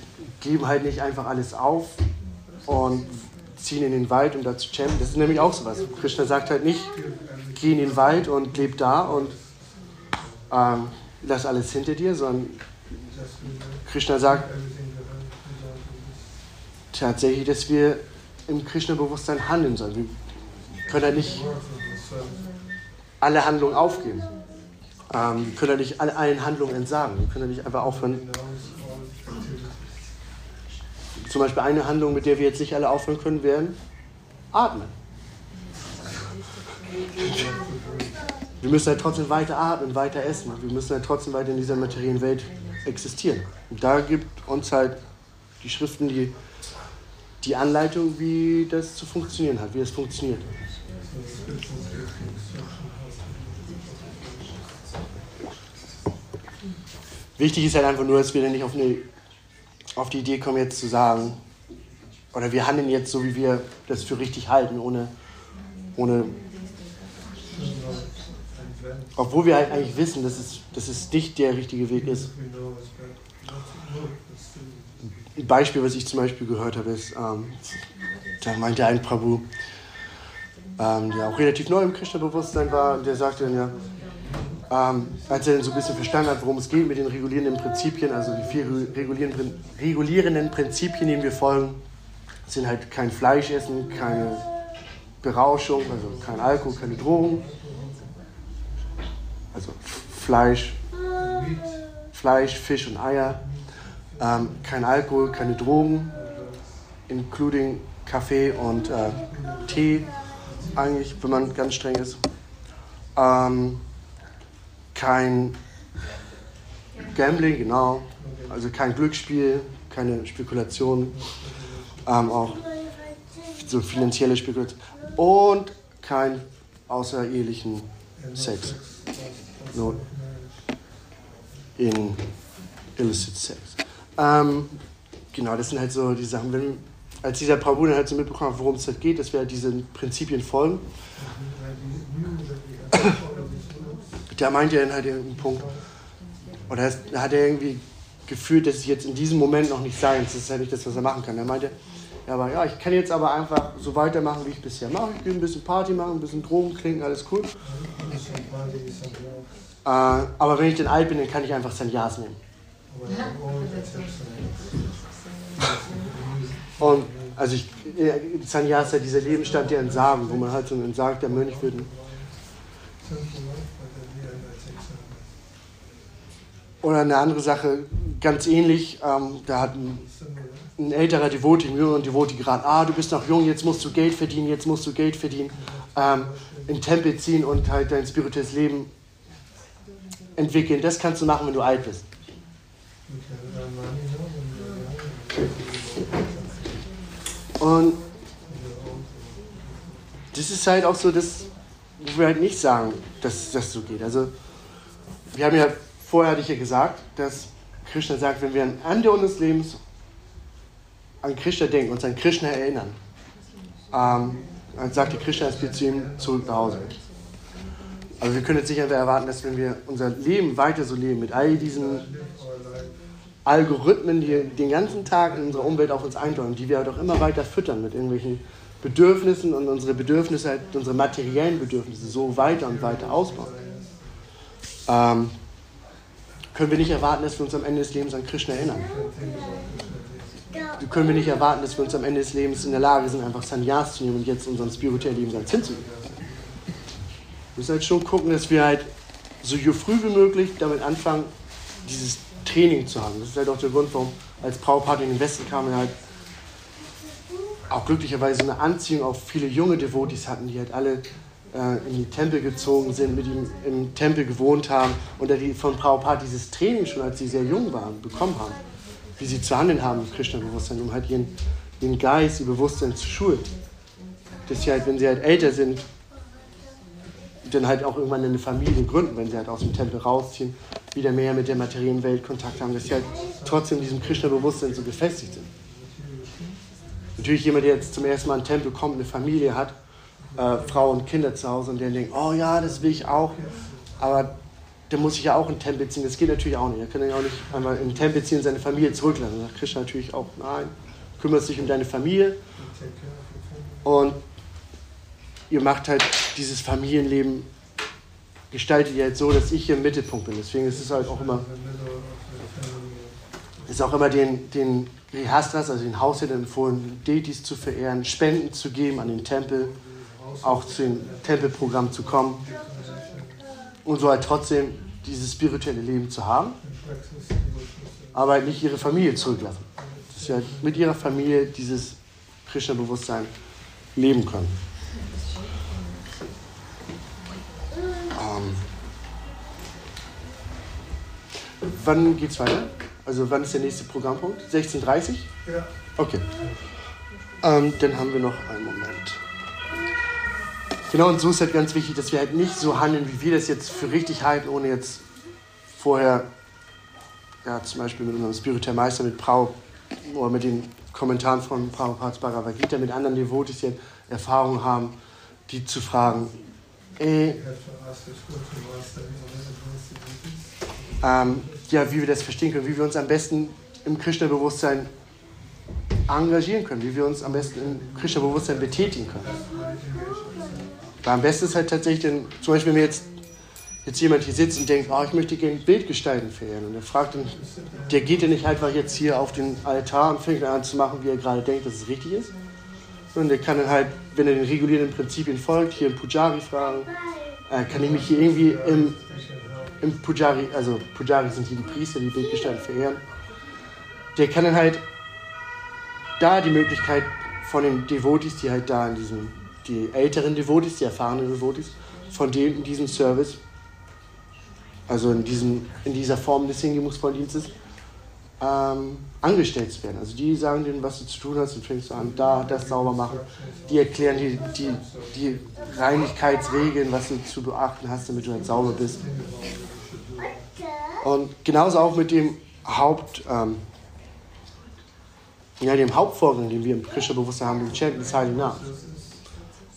geben halt nicht einfach alles auf und ziehen in den Wald, um da zu champen. Das ist nämlich auch sowas. Krishna sagt halt nicht, geh in den Wald und leb da und ähm, lass alles hinter dir, sondern Krishna sagt tatsächlich, dass wir im Krishna-Bewusstsein handeln sollen. Wir können ja nicht alle Handlungen aufgeben. Ähm, wir können ja nicht alle, allen Handlungen entsagen. Wir können ja nicht einfach aufhören. Zum Beispiel eine Handlung, mit der wir jetzt nicht alle aufhören können, wären atmen. Wir müssen halt trotzdem weiter atmen, weiter essen. Wir müssen halt trotzdem weiter in dieser materiellen Welt existieren. Und da gibt uns halt die Schriften die, die Anleitung, wie das zu funktionieren hat, wie es funktioniert. Wichtig ist halt einfach nur, dass wir dann nicht auf, eine, auf die Idee kommen, jetzt zu sagen, oder wir handeln jetzt so, wie wir das für richtig halten, ohne, ohne obwohl wir halt eigentlich wissen, dass es, dass es nicht der richtige Weg ist. Ein Beispiel, was ich zum Beispiel gehört habe, ist, ähm, da meinte ein Prabhu, ähm, der auch relativ neu im Krishna-Bewusstsein war, der sagte dann ja, ähm, als er dann so ein bisschen verstanden hat, worum es geht mit den regulierenden Prinzipien, also die vier regulierenden, regulierenden Prinzipien, denen wir folgen, sind halt kein Fleisch essen, keine Berauschung, also kein Alkohol, keine Drogen, also Fleisch, Fleisch, Fisch und Eier, ähm, kein Alkohol, keine Drogen, including Kaffee und äh, Tee eigentlich, wenn man ganz streng ist. Ähm, kein Gambling, genau, also kein Glücksspiel, keine Spekulation, ähm, auch so finanzielle Spekulation. Und kein außerehelichen Sex. No, in illicit Sex. Ähm, genau, das sind halt so die Sachen. Wenn, als dieser dann halt so mitbekommen hat, worum es halt geht, dass wir halt diesen Prinzipien folgen, da meinte er dann halt irgendeinen Punkt, oder da hat er irgendwie gefühlt, dass ich jetzt in diesem Moment noch nicht sein, das ist ja nicht das, was er machen kann. Er meinte, ja, aber ja, ich kann jetzt aber einfach so weitermachen, wie ich bisher mache. Ich will ein bisschen Party machen, ein bisschen Drogen trinken, alles cool. Äh, aber wenn ich dann alt bin, dann kann ich einfach Sannyas nehmen. Und also ich, Sannyas ist ja dieser Lebensstand der Entsagen, wo man halt so ein entsagter Mönch wird. Oder eine andere Sache, ganz ähnlich, ähm, da hat ein, ein älterer Devoti, ein jüngerer Devoti gerade, ah, du bist noch jung, jetzt musst du Geld verdienen, jetzt musst du Geld verdienen, ähm, in den Tempel ziehen und halt dein spirituelles Leben entwickeln. Das kannst du machen, wenn du alt bist. Und das ist halt auch so, dass wir halt nicht sagen, dass das so geht. Also, wir haben ja, vorher hatte ich ja gesagt, dass Krishna sagt, wenn wir am Ende unseres Lebens an Krishna denken, uns an Krishna erinnern, ähm, dann sagt die Krishna, dass wir zu ihm zurück nach Hause Aber wir können jetzt einfach erwarten, dass wenn wir unser Leben weiter so leben, mit all diesen Algorithmen, die den ganzen Tag in unsere Umwelt auf uns eindringen, die wir halt auch immer weiter füttern mit irgendwelchen Bedürfnissen und unsere Bedürfnisse, halt, unsere materiellen Bedürfnisse so weiter und weiter ausbauen. Ähm, können wir nicht erwarten, dass wir uns am Ende des Lebens an Krishna erinnern. Können wir nicht erwarten, dass wir uns am Ende des Lebens in der Lage sind, einfach Sanyas zu nehmen und jetzt unseren spirituellen Leben ganz hinzugeben. Müssen halt schon gucken, dass wir halt so früh wie möglich damit anfangen, dieses Training zu haben. Das ist halt auch der Grund, warum als Prabhupada in den Westen kam, wir halt auch glücklicherweise eine Anziehung auf viele junge Devotis hatten, die halt alle äh, in die Tempel gezogen sind, mit ihm im Tempel gewohnt haben und die von Prabhupada dieses Training schon, als sie sehr jung waren, bekommen haben, wie sie zu handeln haben im Krishna-Bewusstsein, um halt ihren, ihren Geist, ihr Bewusstsein zu schulen. Dass sie halt, wenn sie halt älter sind, dann halt auch irgendwann eine Familie gründen, wenn sie halt aus dem Tempel rausziehen, wieder mehr mit der materiellen Welt Kontakt haben, dass sie halt trotzdem diesem Krishna-Bewusstsein so gefestigt sind. Natürlich jemand, der jetzt zum ersten Mal in den Tempel kommt, eine Familie hat, äh, Frau und Kinder zu Hause und der denkt, oh ja, das will ich auch, aber der muss sich ja auch in den Tempel ziehen. Das geht natürlich auch nicht. Er kann ja auch nicht einmal in den Tempel ziehen und seine Familie zurücklassen. Da sagt Krishna natürlich auch, nein, kümmerst dich um deine Familie und ihr macht halt dieses Familienleben, gestaltet ihr halt so, dass ich hier im Mittelpunkt bin. Deswegen ist es halt auch immer, ist auch immer den, den Grihastras, also den Haushältern empfohlen, Deities zu verehren, Spenden zu geben an den Tempel, auch zu dem Tempelprogramm zu kommen und so halt trotzdem dieses spirituelle Leben zu haben, aber halt nicht ihre Familie zurücklassen. Dass sie halt mit ihrer Familie dieses Krishna-Bewusstsein leben können. Ähm, wann geht's weiter? Also wann ist der nächste Programmpunkt? 16.30 Ja. Okay. Ähm, dann haben wir noch einen Moment. Genau, und so ist halt ganz wichtig, dass wir halt nicht so handeln, wie wir das jetzt für richtig halten, ohne jetzt vorher, ja, zum Beispiel mit unserem Spiritual Meister, mit Prau oder mit den Kommentaren von Prabhupada Bhagavad Gita, mit anderen Devotis, die Erfahrung haben, die zu fragen, ey, ähm, ja, wie wir das verstehen können, wie wir uns am besten im Krishna-Bewusstsein engagieren können, wie wir uns am besten im Krishna-Bewusstsein betätigen können. Weil am besten ist halt tatsächlich, denn, zum Beispiel, wenn mir jetzt, jetzt jemand hier sitzt und denkt, oh, ich möchte gerne Bildgestalten verehren, und er fragt dann, der geht ja nicht einfach jetzt hier auf den Altar und fängt an zu machen, wie er gerade denkt, dass es richtig ist. Und der kann dann halt, wenn er den regulierenden Prinzipien folgt, hier im Pujari fragen, äh, kann ich mich hier irgendwie im, im Pujari, also Pujari sind hier die Priester, die Bildgestalten verehren, der kann dann halt da die Möglichkeit von den Devotis, die halt da in diesem, die älteren Devotis, die erfahrenen Devotis, von denen in diesem Service, also in, diesem, in dieser Form des hingebungsvollen Dienstes, ähm, angestellt zu werden. Also die sagen denen, was du zu tun hast und fängst du an, da das sauber machen. Die erklären die, die, die Reinigkeitsregeln, was du zu beachten hast, damit du halt sauber bist. Und genauso auch mit dem Haupt, ähm, ja, dem Hauptvorgang, den wir im Krishna-Bewusstsein haben, dem Chanten des Heiligen Namens.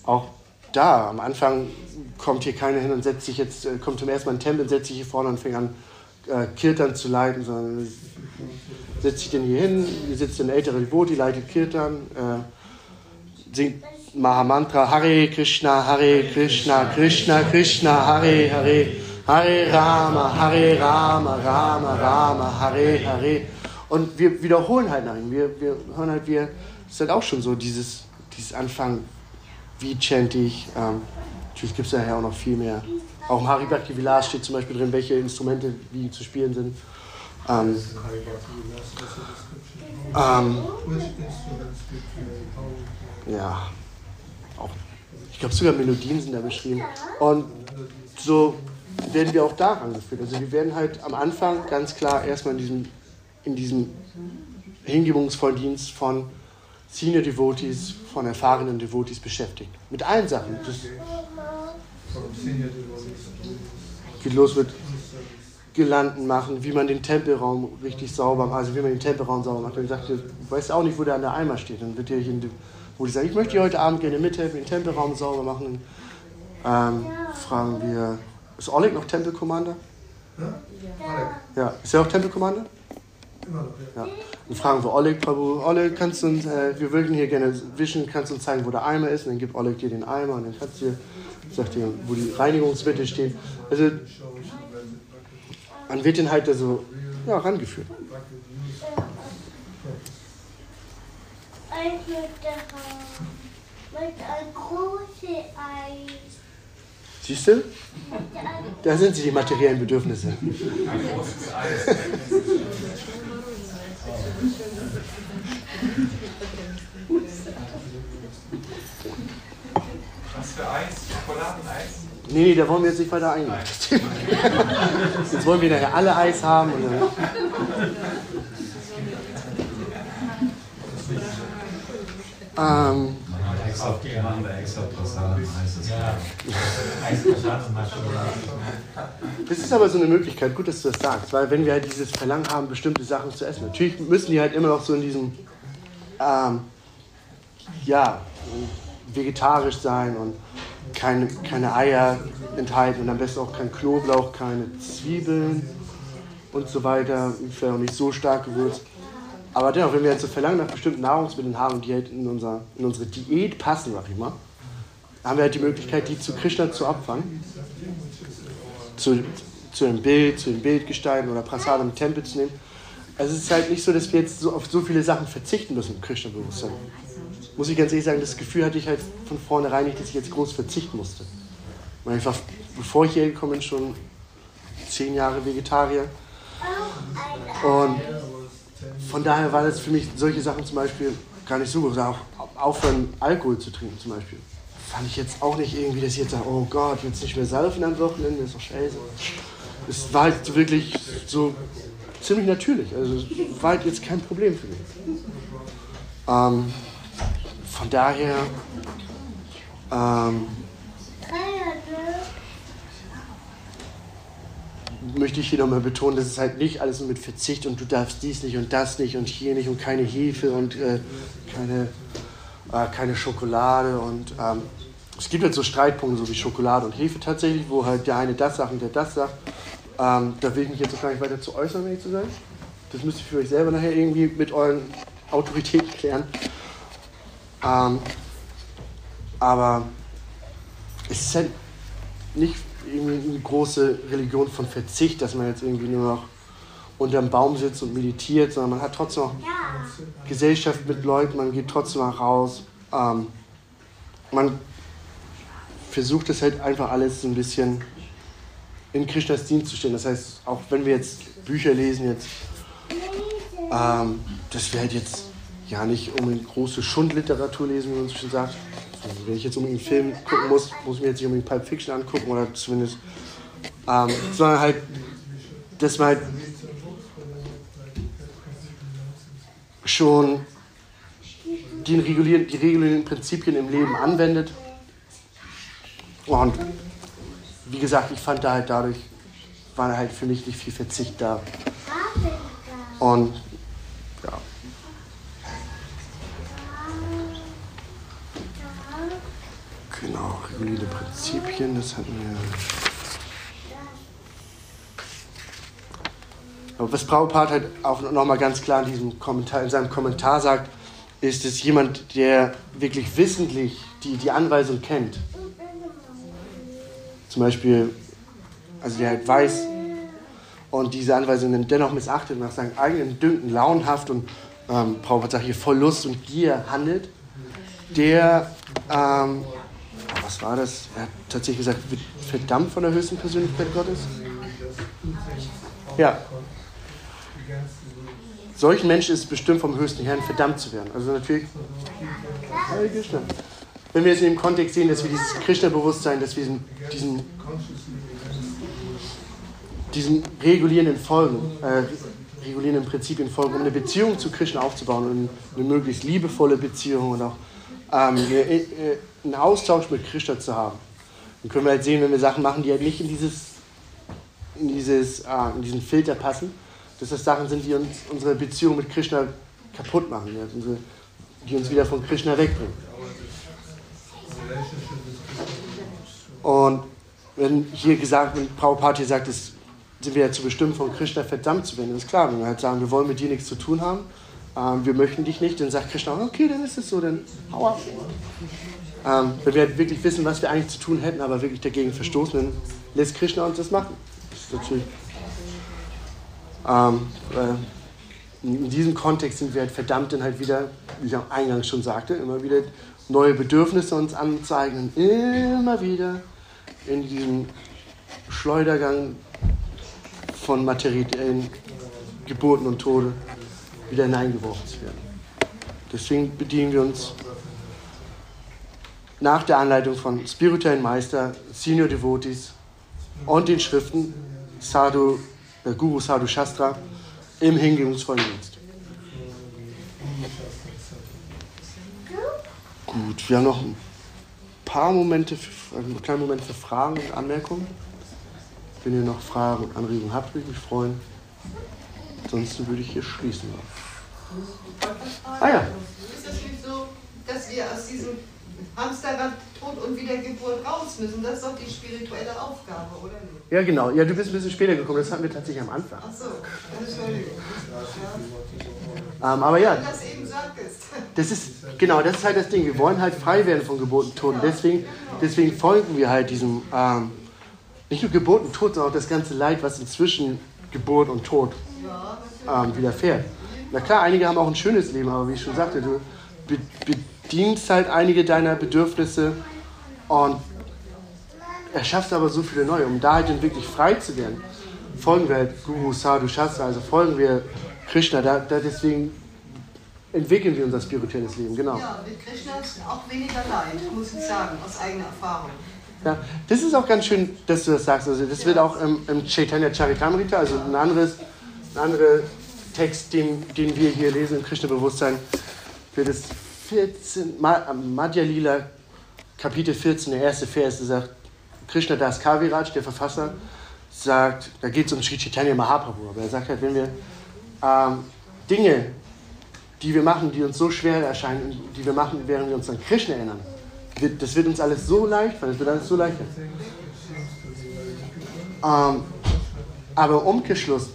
Auch da, am Anfang kommt hier keiner hin und setzt sich jetzt, äh, kommt zum ersten Mal in den Tempel, setzt sich hier vorne und fängt an, äh, Kirtan zu leiten, sondern setzt sich dann hier hin, hier sitzt ein älterer Devoti, leitet Kirtan, äh, singt Mahamantra, Hare Krishna, Hare Krishna, Krishna Krishna, Hare Hare, Hare Rama, Hare Rama, Rama Rama, Hare Hare. Und wir wiederholen halt nach ihm. Wir, wir hören halt, wir, ist halt auch schon so dieses, dieses Anfang, wie chante ich. Ähm, natürlich gibt es daher auch noch viel mehr. Auch im Hari Bhakti Vilas steht zum Beispiel drin, welche Instrumente wie zu spielen sind. Ähm, ähm, ja, auch, ich glaube sogar Melodien sind da beschrieben. Und so werden wir auch daran geführt. Also wir werden halt am Anfang ganz klar erstmal in diesem, in diesem hingebungsvollen Dienst von Senior Devotees, von erfahrenen Devotees beschäftigt. Mit allen Sachen. Das geht los mit Gelanden machen, wie man den Tempelraum richtig sauber macht, also wie man den Tempelraum sauber macht. Dann sagt du weißt auch nicht, wo der an der Eimer steht. Dann wird dir hier, wo die sagen, ich möchte dir heute Abend gerne mithelfen, den Tempelraum sauber machen. Ähm, fragen wir, Ist Oleg noch Temple Commander? Ja? Ja. Ist er auch noch, ja. Dann fragen wir Oleg, Prabhu, Oleg, kannst du uns, äh, wir würden hier gerne wischen, kannst du uns zeigen, wo der Eimer ist? Und dann gibt Oleg dir den Eimer und dann kannst du, sagt dir, wo die Reinigungsmittel stehen. Also man wird den halt da so ja, rangeführt. Ich möchte haben. Mit einem großen Eis. Siehst du? Da sind sie, die materiellen Bedürfnisse. Was für Eis? Schokoladeneis? Nee, nee, da wollen wir jetzt nicht weiter eingehen. Jetzt wollen wir nachher alle Eis haben. Und dann ähm, Extra, machen wir extra Prasad. Ja. Eisprasad und mal Schokolade. Das ist aber so eine Möglichkeit, gut, dass du das sagst, weil wenn wir halt dieses Verlangen haben, bestimmte Sachen zu essen, natürlich müssen die halt immer noch so in diesem, ähm, ja, vegetarisch sein und keine, keine Eier enthalten und am besten auch kein Knoblauch, keine Zwiebeln und so weiter, vielleicht auch nicht so stark gewürzt. Aber dennoch, wenn wir jetzt so Verlangen nach bestimmten Nahrungsmitteln haben, die halt in, unser, in unsere Diät passen, sag ich mal, haben wir halt die Möglichkeit, die zu Krishna zu opfern zu, zu einem Bild, zu den Bildgestalten oder Prasad im Tempel zu nehmen. Also es ist halt nicht so, dass wir jetzt so auf so viele Sachen verzichten müssen im Krishna-Bewusstsein. Muss ich ganz ehrlich sagen, das Gefühl hatte ich halt von vornherein nicht, dass ich jetzt groß verzichten musste. Weil ich war, bevor ich hier gekommen bin, schon zehn Jahre Vegetarier. Und von daher war das für mich solche Sachen zum Beispiel gar nicht so groß. Auch aufhören, Alkohol zu trinken zum Beispiel. Fand ich jetzt auch nicht irgendwie, dass ich jetzt sage, oh Gott, jetzt nicht mehr saufen am Wochenende, ist doch scheiße. Es war halt wirklich so ziemlich natürlich. Also war halt jetzt kein Problem für mich. Ähm, von daher ähm, möchte ich hier nochmal betonen, dass es halt nicht alles mit Verzicht und du darfst dies nicht und das nicht und hier nicht und keine Hefe und äh, keine, äh, keine Schokolade und ähm, es gibt halt so Streitpunkte, so wie Schokolade und Hefe tatsächlich, wo halt der eine das sagt und der das sagt. Ähm, da will ich mich jetzt auch gar nicht weiter zu äußern, um ehrlich zu sein. Das müsst ihr für euch selber nachher irgendwie mit euren Autoritäten klären. Ähm, aber es ist halt nicht irgendwie eine große Religion von Verzicht, dass man jetzt irgendwie nur noch unterm Baum sitzt und meditiert, sondern man hat trotzdem noch Gesellschaft mit Leuten, man geht trotzdem auch raus. Ähm, man versucht es halt einfach alles so ein bisschen in Krishnas Dienst zu stellen. Das heißt, auch wenn wir jetzt Bücher lesen, jetzt, ähm, dass wir halt jetzt ja nicht unbedingt große Schundliteratur lesen, wie man so schön sagt. Also wenn ich jetzt unbedingt einen Film gucken muss, muss ich mir jetzt nicht unbedingt Pulp Fiction angucken oder zumindest, ähm, sondern halt, dass man halt schon die regulierenden, die regulierenden Prinzipien im Leben anwendet. Und wie gesagt, ich fand da halt dadurch, war halt für mich nicht viel Verzicht da. Und ja. Genau, regulierende Prinzipien, das hatten wir. Aber was Prabhupada halt auch nochmal ganz klar in, diesem Kommentar, in seinem Kommentar sagt, ist, dass jemand, der wirklich wissentlich die, die Anweisung kennt, zum Beispiel, also der halt weiß und diese Anweisungen dennoch missachtet, nach seinem eigenen Dünken launhaft und ähm, Prabhupada sagt hier voll Lust und Gier handelt, der, ähm, was war das? Er hat tatsächlich gesagt, verdammt von der höchsten Persönlichkeit Gottes. Ja. Solchen Menschen ist es bestimmt vom höchsten Herrn verdammt zu werden. Also natürlich. Wenn wir es in dem Kontext sehen, dass wir dieses Krishna-Bewusstsein, dass wir diesen, diesen, diesen regulierenden Folgen, äh, regulierenden Prinzipien folgen, um eine Beziehung zu Krishna aufzubauen und eine möglichst liebevolle Beziehung und auch ähm, eine, äh, einen Austausch mit Krishna zu haben. Dann können wir halt sehen, wenn wir Sachen machen, die halt nicht in, dieses, in, dieses, äh, in diesen Filter passen, dass das Sachen sind, die uns unsere Beziehung mit Krishna kaputt machen, die, halt unsere, die uns wieder von Krishna wegbringen. Und wenn hier gesagt, wenn Prabhupada hier sagt, es sind wir ja zu bestimmt von Krishna verdammt zu werden, das ist klar. Wenn wir halt sagen, wir wollen mit dir nichts zu tun haben, ähm, wir möchten dich nicht, dann sagt Krishna, okay, dann ist es so, dann hau ab. Ähm, wenn wir halt wirklich wissen, was wir eigentlich zu tun hätten, aber wirklich dagegen verstoßen, dann lässt Krishna uns das machen. Das ist natürlich. Ähm, äh, in diesem Kontext sind wir halt verdammt dann halt wieder, wie ich am Eingang schon sagte, immer wieder neue Bedürfnisse uns anzeigen und immer wieder in diesem Schleudergang von materiellen Geburten und Tode wieder hineingeworfen zu werden. Deswegen bedienen wir uns nach der Anleitung von spirituellen Meister, Senior Devotees und den Schriften Sadhu, der Guru Sadhu Shastra im hingebungsvollen Dienst. Gut, wir haben noch ein paar Momente, für, einen kleinen Moment für Fragen und Anmerkungen. Wenn ihr noch Fragen und Anregungen habt, würde ich mich freuen. Ansonsten würde ich hier schließen. Ah ja. Ist das nicht so, dass wir aus diesem Hamsterrad Tod und Wiedergeburt raus müssen? Das ist doch die spirituelle Aufgabe, oder nicht? Ja, genau. Ja, du bist ein bisschen später gekommen. Das hatten wir tatsächlich am Anfang. Ach so, Entschuldigung. Ähm, aber ja, das eben sagtest. das ist, genau, das ist halt das Ding. Wir wollen halt frei werden von Geburt und Tod. Und deswegen, deswegen folgen wir halt diesem, ähm, nicht nur Geburt und Tod, sondern auch das ganze Leid, was inzwischen Geburt und Tod ähm, widerfährt. Na klar, einige haben auch ein schönes Leben, aber wie ich schon sagte, du be bedienst halt einige deiner Bedürfnisse und erschaffst aber so viele neue. Um da halt dann wirklich frei zu werden, folgen wir halt Guru Sadhu Shastra, also folgen wir Krishna. Da, da deswegen entwickeln wir unser spirituelles Leben, genau. Ja, mit Krishna ist auch weniger Leid, muss ich sagen, aus eigener Erfahrung. Ja, das ist auch ganz schön, dass du das sagst. Also das wird auch im, im Chaitanya Charitamrita, also ein anderes, ein anderer Text, den, den wir hier lesen im Krishna-Bewusstsein, wird es 14, Ma- Madhya Lila, Kapitel 14, der erste Vers, der sagt, Krishna Das Kaviraj, der Verfasser, sagt, da geht es um Sri Chaitanya Mahaprabhu, aber er sagt halt, wenn wir ähm, Dinge, die wir machen, die uns so schwer erscheinen, die wir machen, während wir uns an Krishna erinnern, wird, das wird uns alles so leicht fallen, das wird alles so leicht. Ähm, aber Umkehrschluss,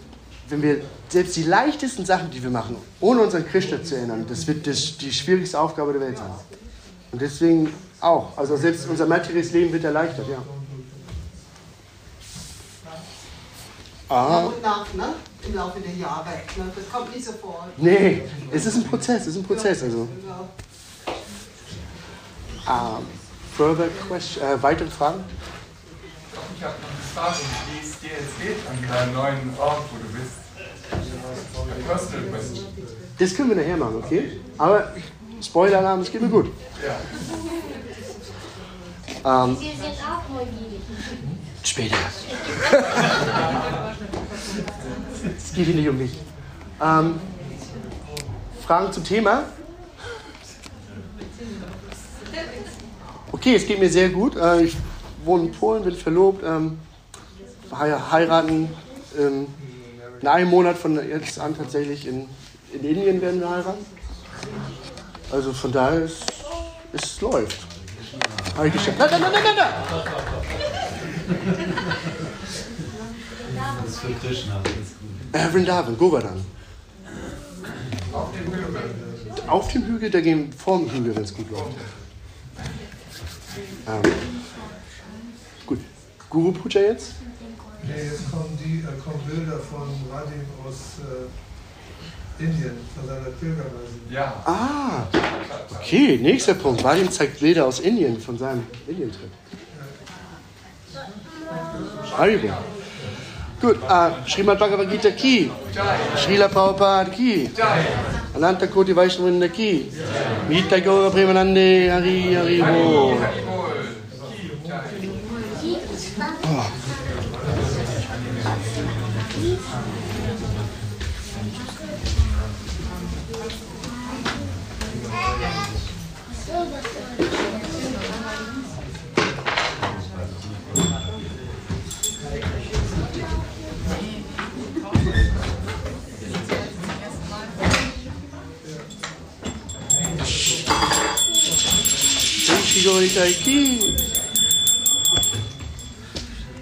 wenn wir selbst die leichtesten Sachen, die wir machen, ohne uns an Krishna zu erinnern, das wird das, die schwierigste Aufgabe der Welt sein. Und deswegen auch. Also selbst unser materielles Leben wird erleichtert, ja. Nach Ah, und nach, ne? Im Laufe der Jahre. Ne? Das kommt nicht sofort. nee, es ist ein Prozess, es ist ein Prozess. Also. Ja. Ähm, further question, äh, weitere Fragen? Ich habe noch eine Frage, wie es dir jetzt geht an deinem neuen Ort, wo du bist. Das können wir nachher machen, okay? Aber Spoiler-Alarm, es geht mir gut. Ja. Ähm, Sie sind auch neugierig. Später. es geht hier nicht um mich. Ähm, Fragen zum Thema? Okay, es geht mir sehr gut. Äh, ich wohne in Polen, bin verlobt, ähm, hei- heiraten. In einem Monat von jetzt an tatsächlich in, in Indien werden wir heiraten. Also von daher ist es läuft. Habe ich geschafft. Nein, nein, nein, nein, nein. Das ist für Krishna. Äh, Vrindavan, Govardhan. Auf dem Hügel. Auf dem Hügel, da gehen vor dem Hügel, wenn es gut läuft. Ähm, gut. Guru Puja jetzt? Nee, jetzt kommen, die, äh, kommen Bilder von Vadim aus äh, Indien, von seiner Pilgerreise. Ja. Ah, okay, nächster Punkt. Vadim zeigt Bilder aus Indien, von seinem Indien-Trip. Haribo. Gut, äh, Srimad Bhagavad Gita Ki, Srila Prabhupada Ki, Ananta Koti Vaishnavinda Ki, Gita Gaura Premanande Hari Hari Bo. Sigurd, ich